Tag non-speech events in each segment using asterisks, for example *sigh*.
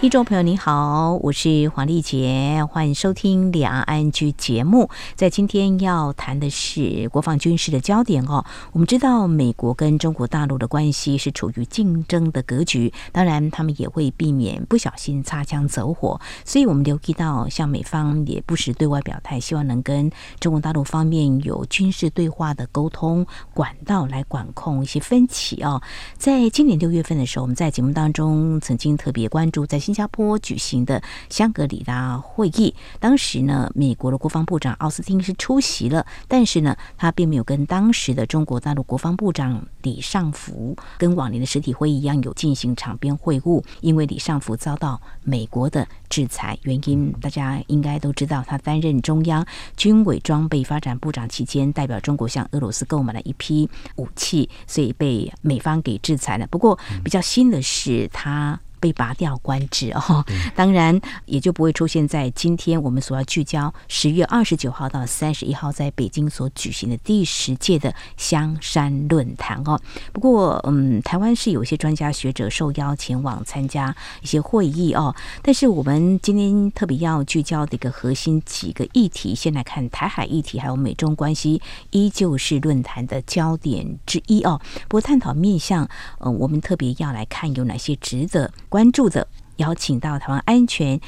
听众朋友您好，我是黄丽杰，欢迎收听两岸 ING 节目。在今天要谈的是国防军事的焦点哦。我们知道美国跟中国大陆的关系是处于竞争的格局，当然他们也会避免不小心擦枪走火。所以我们留意到，像美方也不时对外表态，希望能跟中国大陆方面有军事对话的沟通管道来管控一些分歧哦。在今年六月份的时候，我们在节目当中曾经特别关注在。新加坡举行的香格里拉会议，当时呢，美国的国防部长奥斯汀是出席了，但是呢，他并没有跟当时的中国大陆国防部长李尚福跟往年的实体会议一样有进行场边会晤，因为李尚福遭到美国的制裁，原因大家应该都知道，他担任中央军委装备发展部长期间，代表中国向俄罗斯购买了一批武器，所以被美方给制裁了。不过比较新的是他。被拔掉官职哦，当然也就不会出现在今天我们所要聚焦十月二十九号到三十一号在北京所举行的第十届的香山论坛哦。不过，嗯，台湾是有些专家学者受邀前往参加一些会议哦。但是我们今天特别要聚焦的一个核心几个议题，先来看台海议题，还有美中关系，依旧是论坛的焦点之一哦。不过，探讨面向，呃，我们特别要来看有哪些值得。关注的邀请到台湾安全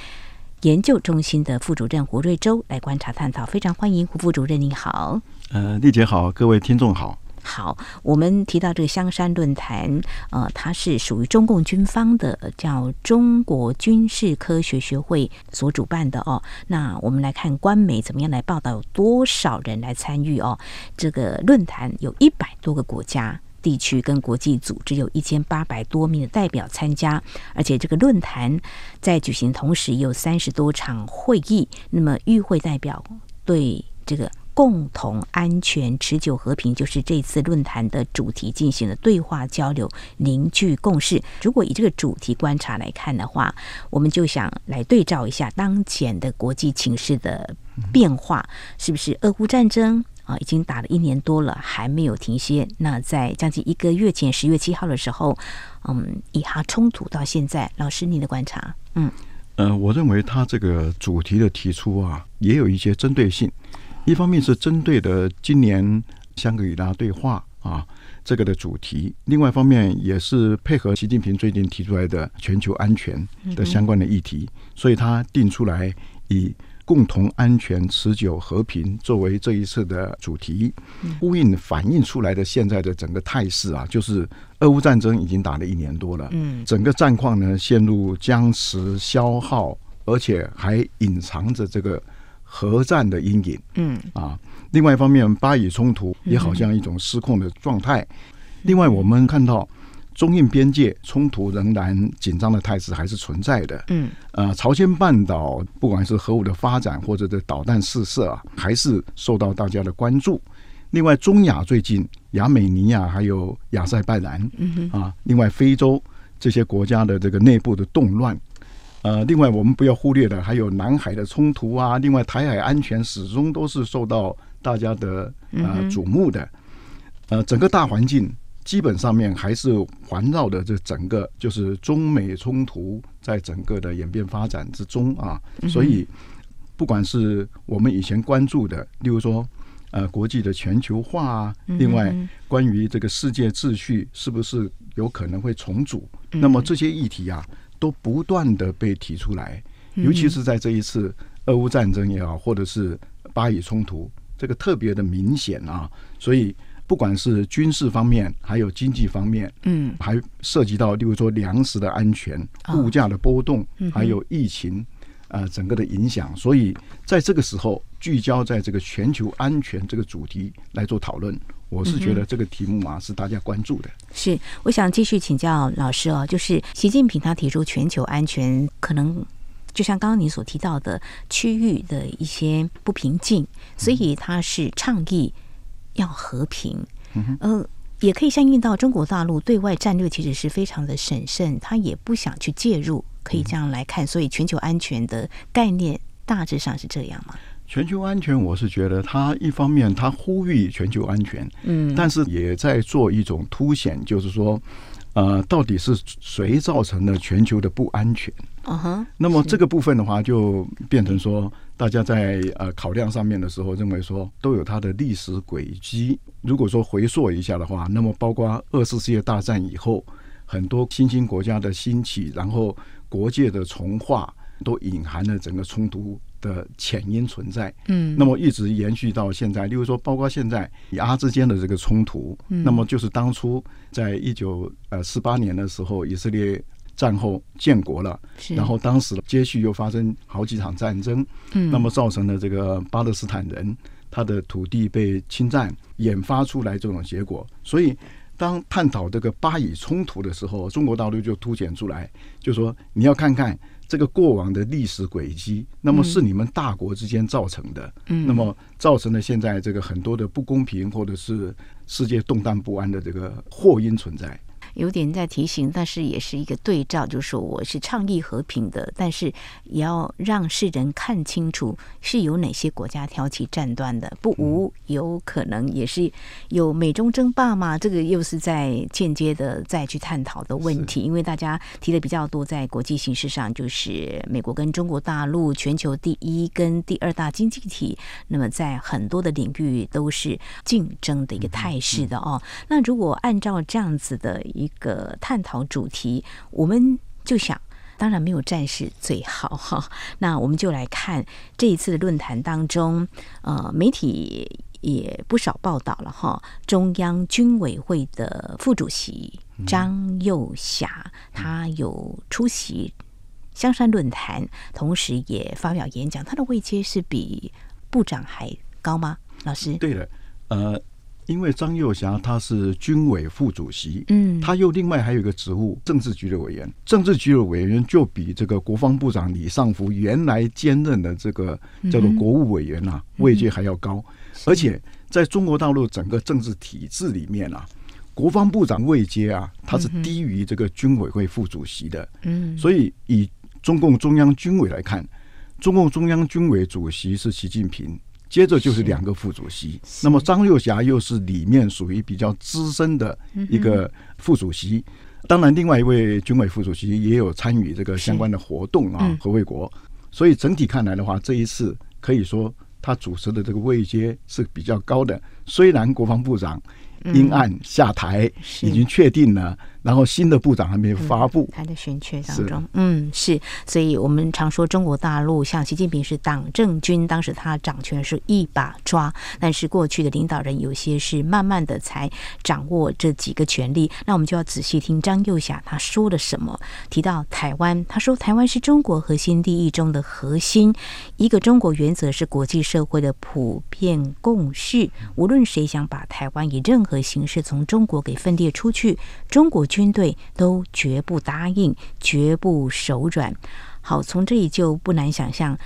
研究中心的副主任胡瑞洲来观察探讨，非常欢迎胡副主任，你好。呃，丽姐好，各位听众好。好，我们提到这个香山论坛，呃，它是属于中共军方的，叫中国军事科学学会所主办的哦。那我们来看官媒怎么样来报道，有多少人来参与哦？这个论坛有一百多个国家。地区跟国际组织有一千八百多名的代表参加，而且这个论坛在举行同时也有三十多场会议。那么与会代表对这个共同安全、持久和平，就是这次论坛的主题进行了对话交流，凝聚共识。如果以这个主题观察来看的话，我们就想来对照一下当前的国际情势的变化，是不是俄乌战争？啊，已经打了一年多了，还没有停歇。那在将近一个月前，十月七号的时候，嗯，以哈冲突到现在，老师你的观察，嗯，呃，我认为他这个主题的提出啊，也有一些针对性。一方面是针对的今年香格里拉对话啊这个的主题，另外一方面也是配合习近平最近提出来的全球安全的相关的议题，嗯、所以他定出来以。共同安全、持久和平作为这一次的主题，呼应反映出来的现在的整个态势啊，就是俄乌战争已经打了一年多了，嗯，整个战况呢陷入僵持、消耗，而且还隐藏着这个核战的阴影，嗯啊。另外一方面，巴以冲突也好像一种失控的状态。另外，我们看到。中印边界冲突仍然紧张的态势还是存在的。嗯，呃，朝鲜半岛不管是核武的发展或者是导弹试射啊，还是受到大家的关注。另外，中亚最近亚美尼亚还有亚塞拜然，嗯哼啊，另外非洲这些国家的这个内部的动乱，呃，另外我们不要忽略的还有南海的冲突啊，另外台海安全始终都是受到大家的呃瞩目的。呃，整个大环境。基本上面还是环绕的这整个就是中美冲突在整个的演变发展之中啊，所以不管是我们以前关注的，例如说呃国际的全球化啊，另外关于这个世界秩序是不是有可能会重组，那么这些议题啊都不断的被提出来，尤其是在这一次俄乌战争也好，或者是巴以冲突，这个特别的明显啊，所以。不管是军事方面，还有经济方面，嗯，还涉及到，例如说粮食的安全、物价的波动，还有疫情，呃，整个的影响。所以在这个时候，聚焦在这个全球安全这个主题来做讨论，我是觉得这个题目啊是大家关注的。是，我想继续请教老师哦，就是习近平他提出全球安全，可能就像刚刚你所提到的区域的一些不平静，所以他是倡议。要和平，呃，也可以相应到中国大陆对外战略其实是非常的审慎，他也不想去介入可以这样来看。所以全球安全的概念大致上是这样吗？全球安全，我是觉得他一方面他呼吁全球安全，嗯，但是也在做一种凸显，就是说。呃，到底是谁造成了全球的不安全？嗯哼。那么这个部分的话，就变成说，大家在呃考量上面的时候，认为说都有它的历史轨迹。如果说回溯一下的话，那么包括二次世界大战以后，很多新兴国家的兴起，然后国界的重划，都隐含了整个冲突的潜因存在，嗯，那么一直延续到现在。例如说，包括现在以阿之间的这个冲突，嗯，那么就是当初在一九呃四八年的时候，以色列战后建国了，然后当时接续又发生好几场战争，嗯，那么造成了这个巴勒斯坦人他的土地被侵占，引发出来这种结果。所以，当探讨这个巴以冲突的时候，中国大陆就凸显出来，就说你要看看。这个过往的历史轨迹，那么是你们大国之间造成的，嗯，那么造成了现在这个很多的不公平，或者是世界动荡不安的这个祸因存在。有点在提醒，但是也是一个对照，就是说我是倡议和平的，但是也要让世人看清楚是有哪些国家挑起战端的，不无有可能也是有美中争霸嘛？这个又是在间接的再去探讨的问题，因为大家提的比较多，在国际形势上就是美国跟中国大陆全球第一跟第二大经济体，那么在很多的领域都是竞争的一个态势的哦。那如果按照这样子的。一个探讨主题，我们就想，当然没有战事最好哈。*laughs* 那我们就来看这一次的论坛当中，呃，媒体也不少报道了哈。中央军委会的副主席张又侠，他有出席香山论坛，同时也发表演讲。他的位阶是比部长还高吗？老师？对的，呃。因为张幼霞他是军委副主席，嗯，他又另外还有一个职务，政治局的委员。政治局的委员就比这个国防部长李尚福原来兼任的这个叫做国务委员啊，位阶还要高。而且在中国大陆整个政治体制里面啊，国防部长位阶啊，他是低于这个军委会副主席的。嗯，所以以中共中央军委来看，中共中央军委主席是习近平。接着就是两个副主席，那么张又侠又是里面属于比较资深的一个副主席。当然，另外一位军委副主席也有参与这个相关的活动啊，何卫国。所以整体看来的话，这一次可以说他主持的这个位阶是比较高的。虽然国防部长因案下台，已经确定了。然后新的部长还没有发布，还在选缺当中。嗯，是，所以我们常说中国大陆像习近平是党政军，当时他掌权是一把抓，但是过去的领导人有些是慢慢的才掌握这几个权力。那我们就要仔细听张幼霞他说了什么。提到台湾，他说台湾是中国核心利益中的核心，一个中国原则是国际社会的普遍共识。无论谁想把台湾以任何形式从中国给分裂出去，中国。军队都绝不答应，绝不手软。好，从这里就不难想象。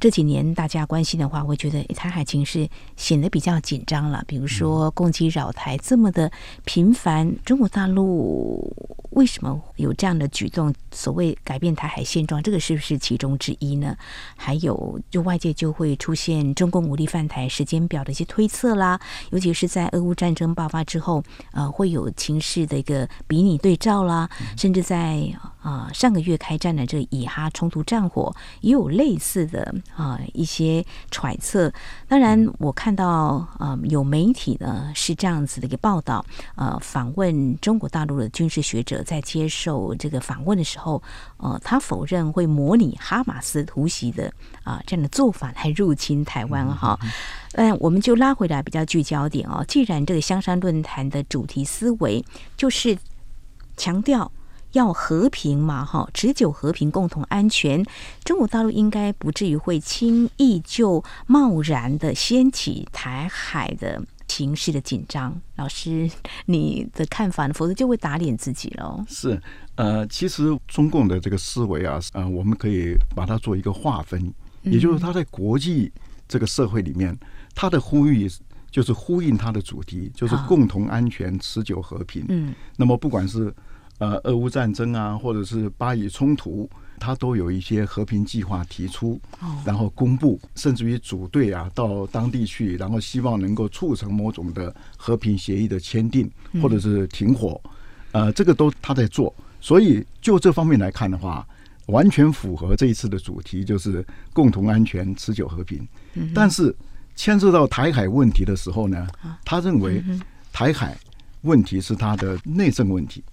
这几年大家关心的话，会觉得台海情势显得比较紧张了。比如说攻击扰台这么的频繁，中国大陆为什么有这样的举动？所谓改变台海现状，这个是不是其中之一呢？还有，就外界就会出现中共武力犯台时间表的一些推测啦。尤其是在俄乌战争爆发之后，呃，会有情势的一个比拟对照啦，甚至在啊、呃、上个月开战的这以哈冲突战火，也有类似的。啊，一些揣测。当然，我看到啊，有媒体呢是这样子的一个报道。呃，访问中国大陆的军事学者在接受这个访问的时候，呃，他否认会模拟哈马斯突袭的啊这样的做法来入侵台湾哈。嗯，我们就拉回来比较聚焦点哦。既然这个香山论坛的主题思维就是强调。要和平嘛，哈，持久和平、共同安全，中国大陆应该不至于会轻易就贸然的掀起台海的形势的紧张。老师，你的看法呢？否则就会打脸自己喽。是，呃，其实中共的这个思维啊，呃，我们可以把它做一个划分，也就是他在国际这个社会里面，他的呼吁就是呼应他的主题，就是共同安全、持久和平。嗯，那么不管是。呃，俄乌战争啊，或者是巴以冲突，他都有一些和平计划提出，然后公布，甚至于组队啊到当地去，然后希望能够促成某种的和平协议的签订，或者是停火，呃，这个都他在做。所以就这方面来看的话，完全符合这一次的主题，就是共同安全、持久和平。但是牵涉到台海问题的时候呢，他认为台海问题是他的内政问题，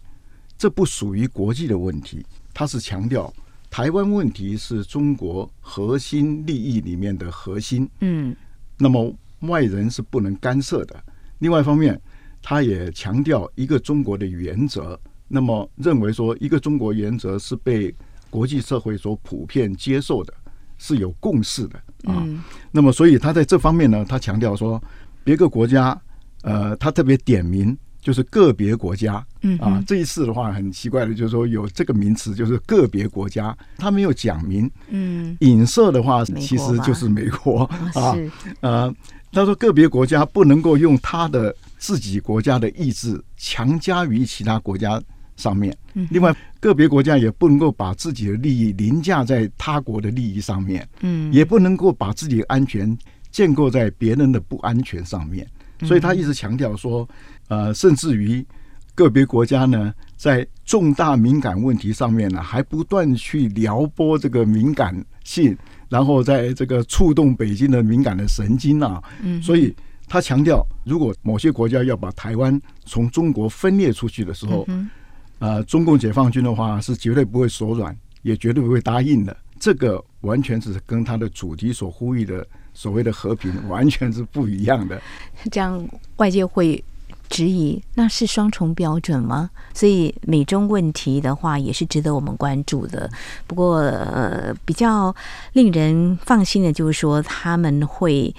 这不属于国际的问题。他是强调台湾问题是中国核心利益里面的核心。嗯，那么外人是不能干涉的。另外一方面，他也强调一个中国的原则。那么认为说一个中国原则是被国际社会所普遍接受的，是有共识的啊。嗯、那么所以他在这方面呢，他强调说别个国家，呃，他特别点名就是个别国家，嗯。啊。这一次的话很奇怪的，就是说有这个名词就是个别国家，他没有讲明，嗯，影射的话其实就是美国。啊。呃，他说个别国家不能够用他的自己国家的意志强加于其他国家。上面，另外个别国家也不能够把自己的利益凌驾在他国的利益上面，嗯，也不能够把自己的安全建构在别人的不安全上面，所以他一直强调说，呃，甚至于个别国家呢，在重大敏感问题上面呢，还不断去撩拨这个敏感性，然后在这个触动北京的敏感的神经啊，嗯，所以他强调，如果某些国家要把台湾从中国分裂出去的时候，呃，中共解放军的话是绝对不会手软，也绝对不会答应的。这个完全是跟他的主题所呼吁的所谓的和平完全是不一样的。*laughs* 这样外界会质疑，那是双重标准吗？所以美中问题的话也是值得我们关注的。不过，呃，比较令人放心的就是说他们会。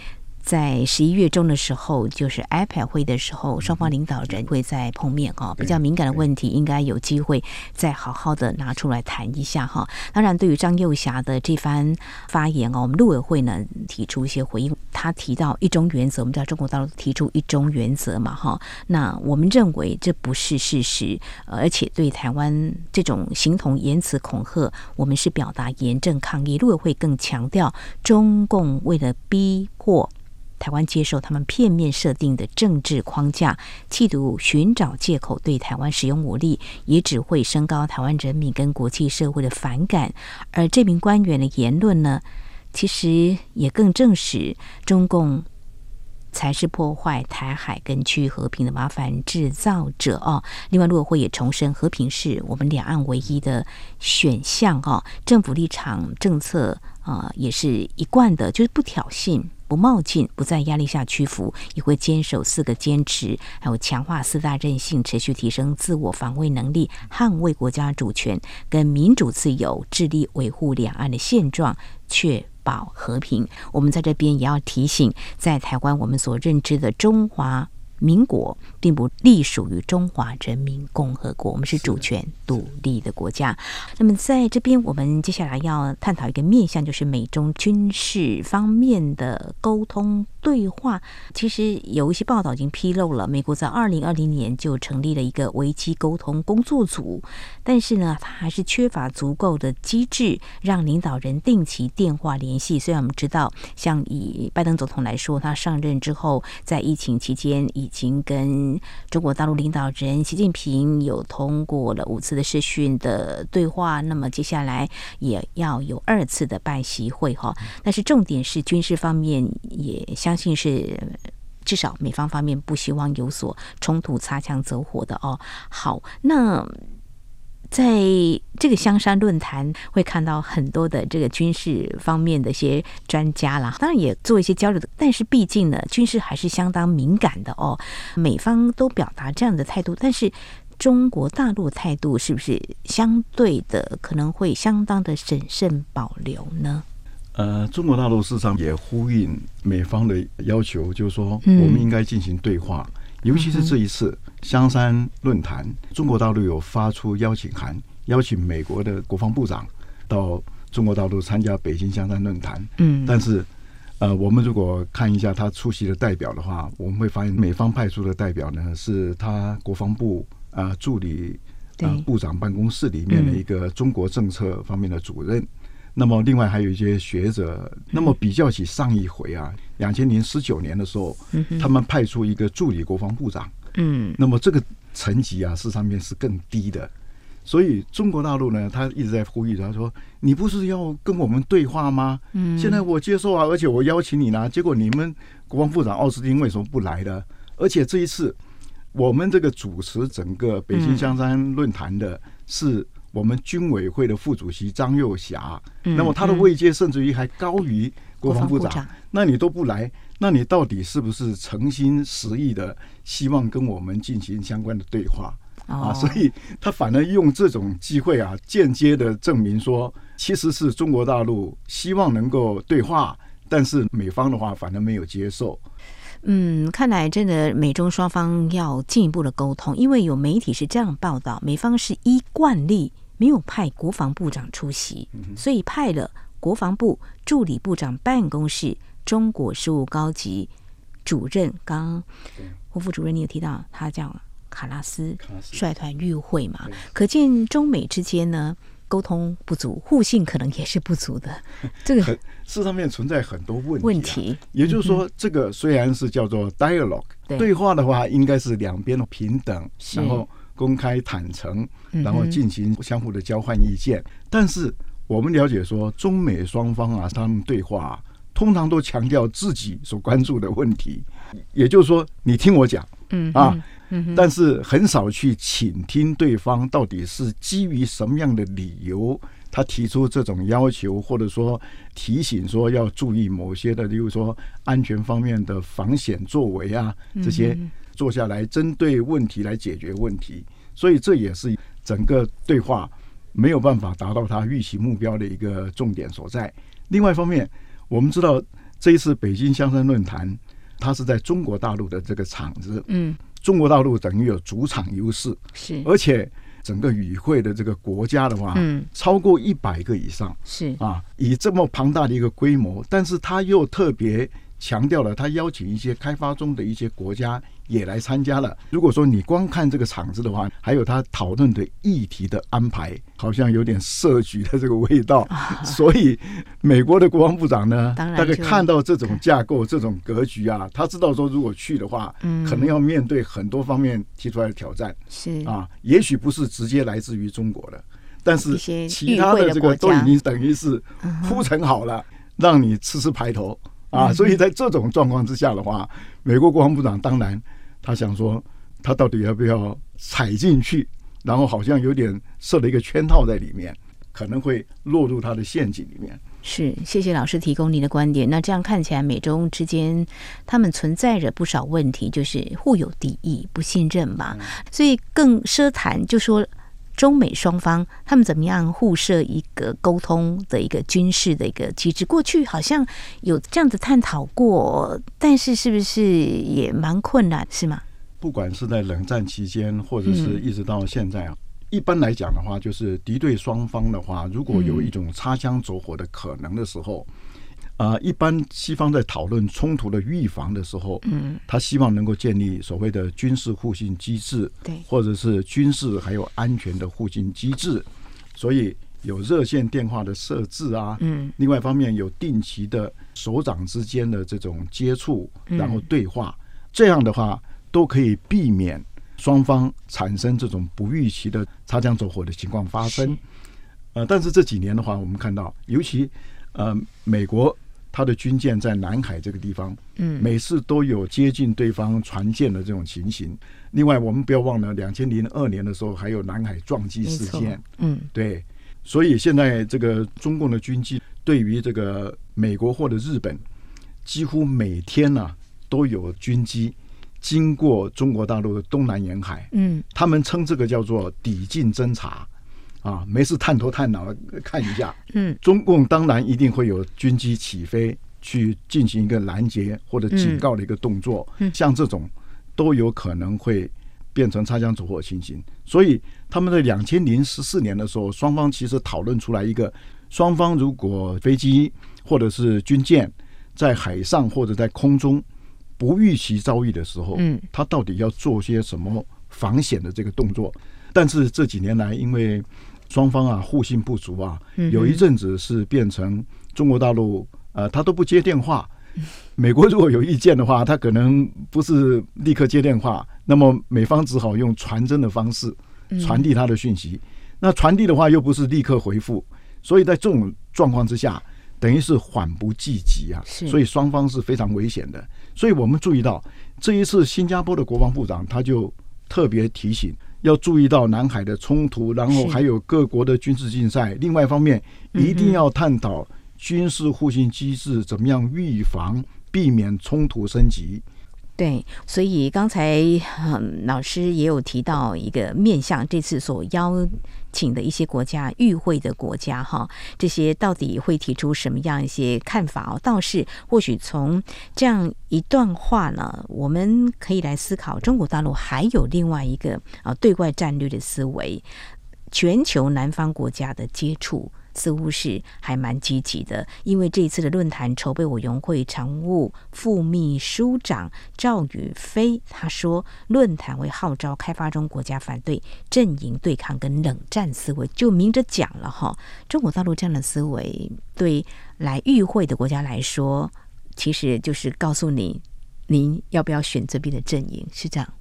在十一月中的时候，就是 APEC 会的时候，双方领导人会再碰面哈。比较敏感的问题，应该有机会再好好的拿出来谈一下哈。当然，对于张幼霞的这番发言哦，我们陆委会呢提出一些回应。他提到一中原则，我们知道中国大陆提出一中原则嘛哈。那我们认为这不是事实，而且对台湾这种形同言辞恐吓，我们是表达严正抗议。陆委会更强调，中共为了逼迫。台湾接受他们片面设定的政治框架，企图寻找借口对台湾使用武力，也只会升高台湾人民跟国际社会的反感。而这名官员的言论呢，其实也更证实中共才是破坏台海跟区域和平的麻烦制造者哦。另外，陆委会也重申，和平是我们两岸唯一的选项哦。政府立场政策啊，也是一贯的，就是不挑衅。不冒进，不在压力下屈服，也会坚守四个坚持，还有强化四大韧性，持续提升自我防卫能力，捍卫国家主权跟民主自由，致力维护两岸的现状，确保和平。我们在这边也要提醒，在台湾我们所认知的中华。民国并不隶属于中华人民共和国，我们是主权独立的国家。那么在这边，我们接下来要探讨一个面向，就是美中军事方面的沟通对话。其实有一些报道已经披露了，美国在二零二零年就成立了一个危机沟通工作组，但是呢，它还是缺乏足够的机制，让领导人定期电话联系。虽然我们知道，像以拜登总统来说，他上任之后，在疫情期间以已经跟中国大陆领导人习近平有通过了五次的视讯的对话，那么接下来也要有二次的拜习会哈。但是重点是军事方面，也相信是至少美方方面不希望有所冲突、擦枪走火的哦。好，那。在这个香山论坛会看到很多的这个军事方面的一些专家啦，当然也做一些交流的。但是毕竟呢，军事还是相当敏感的哦。美方都表达这样的态度，但是中国大陆态度是不是相对的可能会相当的审慎保留呢？呃，中国大陆事实上也呼应美方的要求，就是说我们应该进行对话。嗯尤其是这一次香山论坛，中国大陆有发出邀请函，邀请美国的国防部长到中国大陆参加北京香山论坛。嗯，但是呃，我们如果看一下他出席的代表的话，我们会发现美方派出的代表呢，是他国防部啊助理啊呃部长办公室里面的一个中国政策方面的主任。嗯、那么另外还有一些学者。那么比较起上一回啊，两千零十九年的时候，嗯、他们派出一个助理国防部长。嗯，那么这个层级啊，事实上面是更低的。所以中国大陆呢，他一直在呼吁，他说：“你不是要跟我们对话吗？嗯，现在我接受啊，而且我邀请你呢，结果你们国防部长奥斯汀为什么不来呢？而且这一次我们这个主持整个北京香山论坛的是我们军委会的副主席张又侠，那么他的位阶甚至于还高于国防部长，那你都不来，那你到底是不是诚心实意的希望跟我们进行相关的对话？”啊，所以他反而用这种机会啊，间接的证明说，其实是中国大陆希望能够对话，但是美方的话反而没有接受。嗯，看来真的美中双方要进一步的沟通，因为有媒体是这样报道，美方是依惯例没有派国防部长出席，所以派了国防部助理部长办公室中国事务高级主任。刚胡副主任，你有提到他叫。卡拉斯率团与会嘛，可见中美之间呢沟通不足，互信可能也是不足的。*laughs* 这个事上面存在很多问题，啊。问题，也就是说，这个虽然是叫做 dialogue，嗯、对话的话，应该是两边的平等，然后公开坦诚，然后进行相互的交换意见。嗯、但是我们了解说，中美双方啊，他们对话、啊、通常都强调自己所关注的问题，也就是说，你听我讲，嗯啊。但是很少去倾听对方到底是基于什么样的理由，他提出这种要求，或者说提醒说要注意某些的，例如说安全方面的防险作为啊，这些坐下来针对问题来解决问题。所以这也是整个对话没有办法达到他预期目标的一个重点所在。另外一方面，我们知道这一次北京香山论坛，它是在中国大陆的这个场子，嗯。中国大陆等于有主场优势，是，而且整个与会的这个国家的话，嗯，超过一百个以上，是啊，以这么庞大的一个规模，但是他又特别。强调了，他邀请一些开发中的一些国家也来参加了。如果说你光看这个场子的话，还有他讨论的议题的安排，好像有点设局的这个味道。所以，美国的国防部长呢，*laughs* 大概看到这种架构、这种格局啊，他知道说，如果去的话，可能要面对很多方面提出来的挑战。是啊，也许不是直接来自于中国的，但是其他的这个都已经等于是铺陈好了，让你吃吃排头。啊，所以在这种状况之下的话，美国国防部长当然他想说，他到底要不要踩进去？然后好像有点设了一个圈套在里面，可能会落入他的陷阱里面。是，谢谢老师提供您的观点。那这样看起来，美中之间他们存在着不少问题，就是互有敌意、不信任嘛。所以更奢谈就说。中美双方他们怎么样互设一个沟通的一个军事的一个机制？过去好像有这样子探讨过，但是是不是也蛮困难，是吗？不管是在冷战期间，或者是一直到现在啊，嗯、一般来讲的话，就是敌对双方的话，如果有一种擦枪走火的可能的时候。啊、呃，一般西方在讨论冲突的预防的时候，嗯，他希望能够建立所谓的军事互信机制，对，或者是军事还有安全的互信机制，所以有热线电话的设置啊，嗯，另外一方面有定期的首长之间的这种接触，然后对话，嗯、这样的话都可以避免双方产生这种不预期的擦枪走火的情况发生。呃，但是这几年的话，我们看到，尤其呃美国。他的军舰在南海这个地方，嗯，每次都有接近对方船舰的这种情形。另外，我们不要忘了，两千零二年的时候还有南海撞击事件，嗯，对。所以现在这个中共的军机对于这个美国或者日本，几乎每天呢、啊、都有军机经过中国大陆的东南沿海，嗯，他们称这个叫做抵近侦察。啊，没事探头探脑的看一下。嗯，中共当然一定会有军机起飞去进行一个拦截或者警告的一个动作。嗯，像这种都有可能会变成擦枪走火情形。所以他们在两千零十四年的时候，双方其实讨论出来一个：双方如果飞机或者是军舰在海上或者在空中不预期遭遇的时候，嗯，他到底要做些什么防险的这个动作？但是这几年来，因为双方啊互信不足啊，有一阵子是变成中国大陆呃他都不接电话，*laughs* 美国如果有意见的话，他可能不是立刻接电话，那么美方只好用传真的方式传递他的讯息。那传递的话又不是立刻回复，所以在这种状况之下，等于是缓不济急啊，所以双方是非常危险的。所以我们注意到这一次新加坡的国防部长他就特别提醒。要注意到南海的冲突，然后还有各国的军事竞赛。另外一方面，一定要探讨军事互信机制怎么样预防、避免冲突升级。对，所以刚才嗯，老师也有提到一个面向，这次所邀请的一些国家与会的国家哈，这些到底会提出什么样一些看法哦？倒是或许从这样一段话呢，我们可以来思考，中国大陆还有另外一个啊对外战略的思维，全球南方国家的接触。似乎是还蛮积极的，因为这一次的论坛筹备委员会常务副秘书长赵宇飞他说，论坛为号召开发中国家反对阵营对抗跟冷战思维，就明着讲了哈。中国大陆这样的思维对来与会的国家来说，其实就是告诉你，您要不要选这边的阵营，是这样。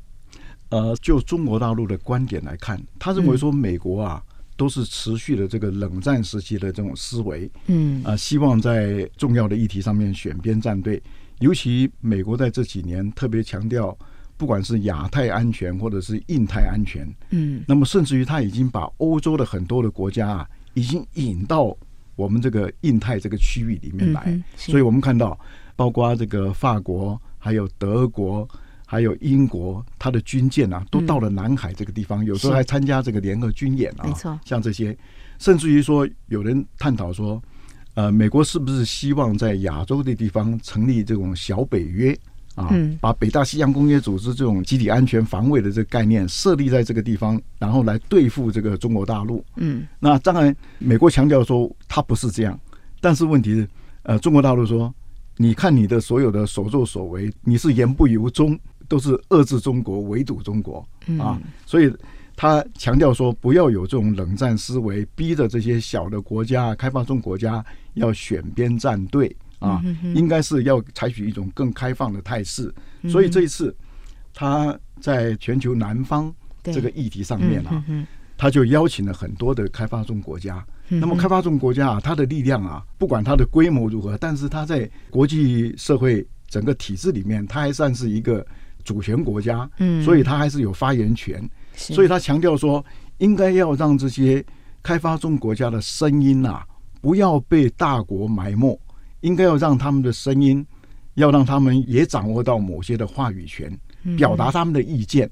呃，就中国大陆的观点来看，他认为说美国啊。嗯都是持续的这个冷战时期的这种思维，嗯啊，希望在重要的议题上面选边站队。尤其美国在这几年特别强调，不管是亚太安全或者是印太安全，嗯，那么甚至于他已经把欧洲的很多的国家啊，已经引到我们这个印太这个区域里面来。所以我们看到，包括这个法国，还有德国。还有英国，他的军舰啊，都到了南海这个地方，嗯、有时候还参加这个联合军演啊。没错，像这些，甚至于说，有人探讨说，呃，美国是不是希望在亚洲的地方成立这种小北约啊？嗯、把北大西洋公约组织这种集体安全防卫的这个概念设立在这个地方，然后来对付这个中国大陆。嗯，那当然，美国强调说他不是这样，但是问题是，呃，中国大陆说，你看你的所有的所作所为，你是言不由衷。都是遏制中国、围堵中国啊，所以他强调说，不要有这种冷战思维，逼着这些小的国家、开发中国家要选边站队啊，应该是要采取一种更开放的态势。所以这一次他在全球南方这个议题上面啊，他就邀请了很多的开发中国家。那么开发中国家啊，它的力量啊，不管它的规模如何，但是它在国际社会整个体制里面，它还算是一个。主权国家，嗯，所以他还是有发言权，所以他强调说，应该要让这些开发中国家的声音啊，不要被大国埋没，应该要让他们的声音，要让他们也掌握到某些的话语权，表达他们的意见。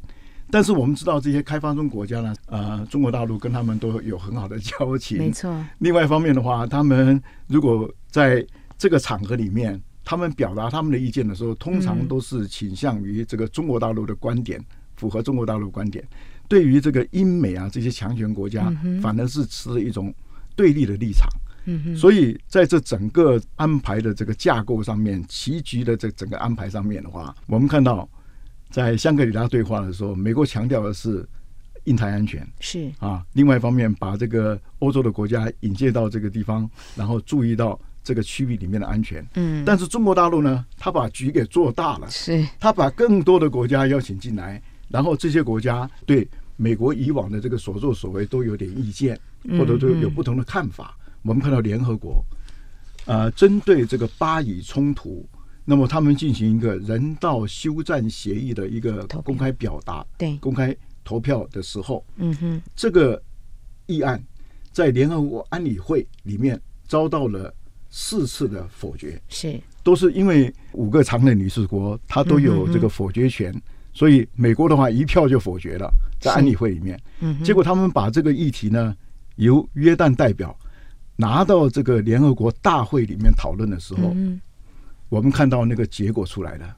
但是我们知道，这些开发中国家呢，呃，中国大陆跟他们都有很好的交情，没错。另外一方面的话，他们如果在这个场合里面。他们表达他们的意见的时候，通常都是倾向于这个中国大陆的观点，符合中国大陆观点。对于这个英美啊这些强权国家，反而是持一种对立的立场。所以在这整个安排的这个架构上面，棋局的这整个安排上面的话，我们看到在香格里拉对话的时候，美国强调的是印太安全，是啊。另外一方面，把这个欧洲的国家引介到这个地方，然后注意到。这个区域里面的安全，嗯，但是中国大陆呢，他把局给做大了，是，他把更多的国家邀请进来，然后这些国家对美国以往的这个所作所为都有点意见，或者都有不同的看法。我们看到联合国，呃，针对这个巴以冲突，那么他们进行一个人道休战协议的一个公开表达，对，公开投票的时候，嗯哼，这个议案在联合国安理会里面遭到了。四次的否决是都是因为五个常任理事国，他都有这个否决权，所以美国的话一票就否决了，在安理会里面。结果他们把这个议题呢，由约旦代表拿到这个联合国大会里面讨论的时候，我们看到那个结果出来了，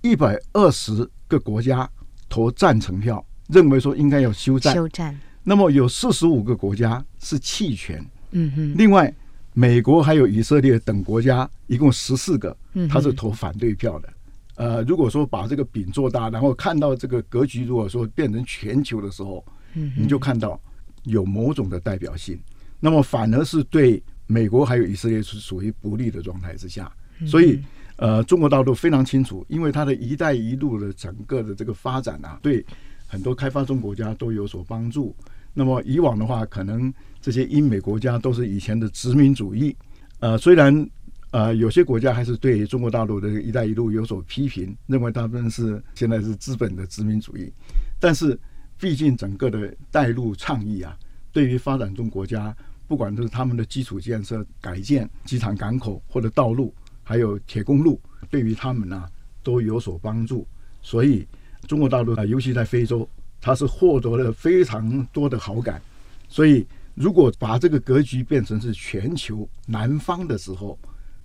一百二十个国家投赞成票，认为说应该要休战。休战。那么有四十五个国家是弃权。嗯哼。另外。美国还有以色列等国家，一共十四个，他是投反对票的。呃，如果说把这个饼做大，然后看到这个格局，如果说变成全球的时候，你就看到有某种的代表性。那么反而是对美国还有以色列是属于不利的状态之下。所以呃，中国大陆非常清楚，因为它的一带一路的整个的这个发展啊，对很多开发中国家都有所帮助。那么以往的话，可能这些英美国家都是以前的殖民主义。呃，虽然呃有些国家还是对中国大陆的一带一路有所批评，认为他们是现在是资本的殖民主义。但是毕竟整个的带路倡议啊，对于发展中国家，不管是他们的基础建设改建、机场、港口或者道路，还有铁公路，对于他们呢、都有所帮助。所以中国大陆啊，尤其在非洲。他是获得了非常多的好感，所以如果把这个格局变成是全球南方的时候，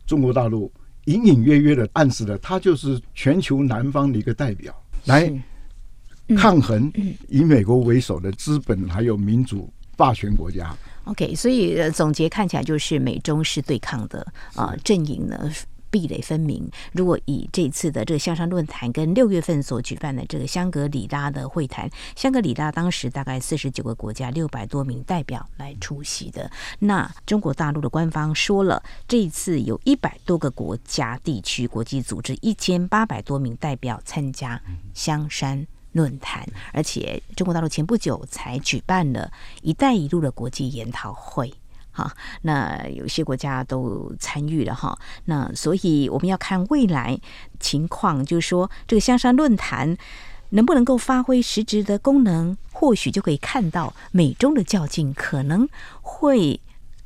中国大陆隐隐约约的暗示了，它就是全球南方的一个代表，来抗衡以美国为首的资本还有民主霸权国家。OK，所以总结看起来就是美中是对抗的啊阵营呢。壁垒分明。如果以这次的这个香山论坛跟六月份所举办的这个香格里拉的会谈，香格里拉当时大概四十九个国家六百多名代表来出席的。那中国大陆的官方说了，这一次有一百多个国家、地区、国际组织一千八百多名代表参加香山论坛，而且中国大陆前不久才举办了一带一路的国际研讨会。好，那有些国家都参与了哈，那所以我们要看未来情况，就是说这个香山论坛能不能够发挥实质的功能，或许就可以看到美中的较劲可能会。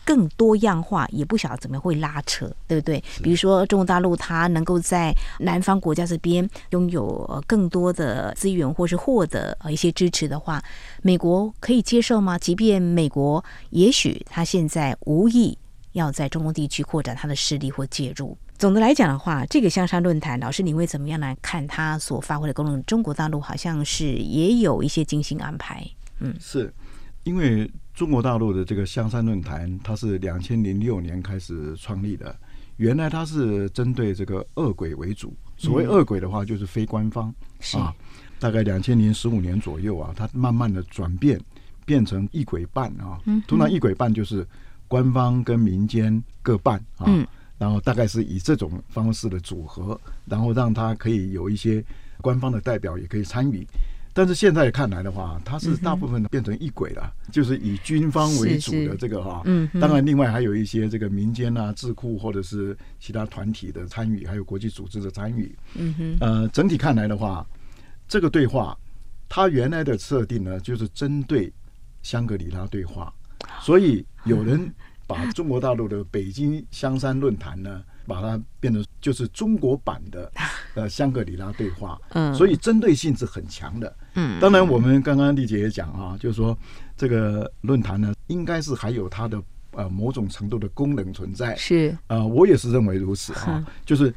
更多样化，也不晓得怎么会拉扯，对不对？比如说中国大陆，它能够在南方国家这边拥有更多的资源，或是获得呃一些支持的话，美国可以接受吗？即便美国也许他现在无意要在中东地区扩展他的势力或介入。总的来讲的话，这个香山论坛，老师你会怎么样来看它所发挥的功能？中国大陆好像是也有一些精心安排，嗯，是因为。中国大陆的这个香山论坛，它是两千零六年开始创立的。原来它是针对这个恶鬼为主，所谓恶鬼的话，就是非官方啊。大概两千零十五年左右啊，它慢慢的转变，变成一鬼半啊。通常一鬼半就是官方跟民间各半啊。然后大概是以这种方式的组合，然后让它可以有一些官方的代表也可以参与。但是现在看来的话，它是大部分变成一轨了，嗯，就是以军方为主的这个哈。嗯。当然，另外还有一些这个民间啊、智库或者是其他团体的参与，还有国际组织的参与。嗯哼。呃，整体看来的话，这个对话它原来的设定呢，就是针对香格里拉对话，所以有人把中国大陆的北京香山论坛呢。把它变成就是中国版的 *laughs* 呃香格里拉对话，嗯，所以针对性是很强的，嗯。当然，我们刚刚丽姐也讲啊，就是说这个论坛呢，应该是还有它的呃某种程度的功能存在，是。呃，我也是认为如此啊，就是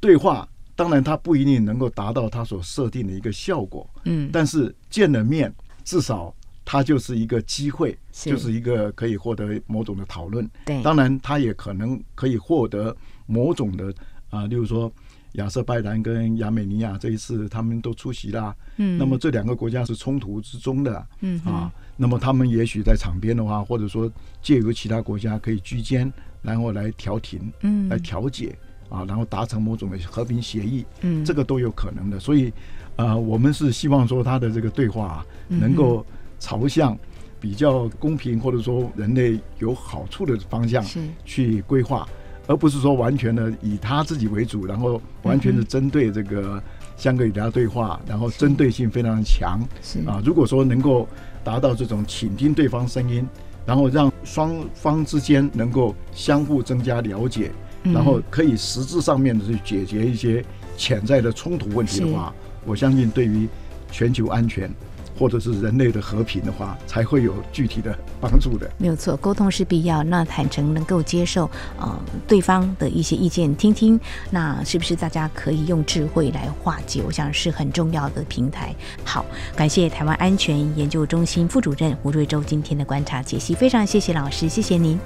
对话，当然它不一定能够达到它所设定的一个效果，嗯，但是见了面，至少。它就是一个机会，就是一个可以获得某种的讨论。对，当然，它也可能可以获得某种的啊、呃，例如说亚塞拜然跟亚美尼亚这一次他们都出席啦。嗯，那么这两个国家是冲突之中的。嗯啊，那么他们也许在场边的话，或者说借由其他国家可以居间，然后来调停，嗯，来调解啊，然后达成某种的和平协议。嗯，这个都有可能的。所以啊、呃，我们是希望说他的这个对话、啊、能够。朝向比较公平或者说人类有好处的方向去规划，而不是说完全的以他自己为主，然后完全是针对这个香格里拉对话，然后针对性非常强。是啊，如果说能够达到这种倾听对方声音，然后让双方之间能够相互增加了解，然后可以实质上面的去解决一些潜在的冲突问题的话，我相信对于全球安全。或者是人类的和平的话，才会有具体的帮助的。没有错，沟通是必要。那坦诚能够接受呃对方的一些意见，听听，那是不是大家可以用智慧来化解？我想是很重要的平台。好，感谢台湾安全研究中心副主任吴瑞洲今天的观察解析，非常谢谢老师，谢谢您。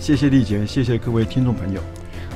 谢谢丽姐，谢谢各位听众朋友。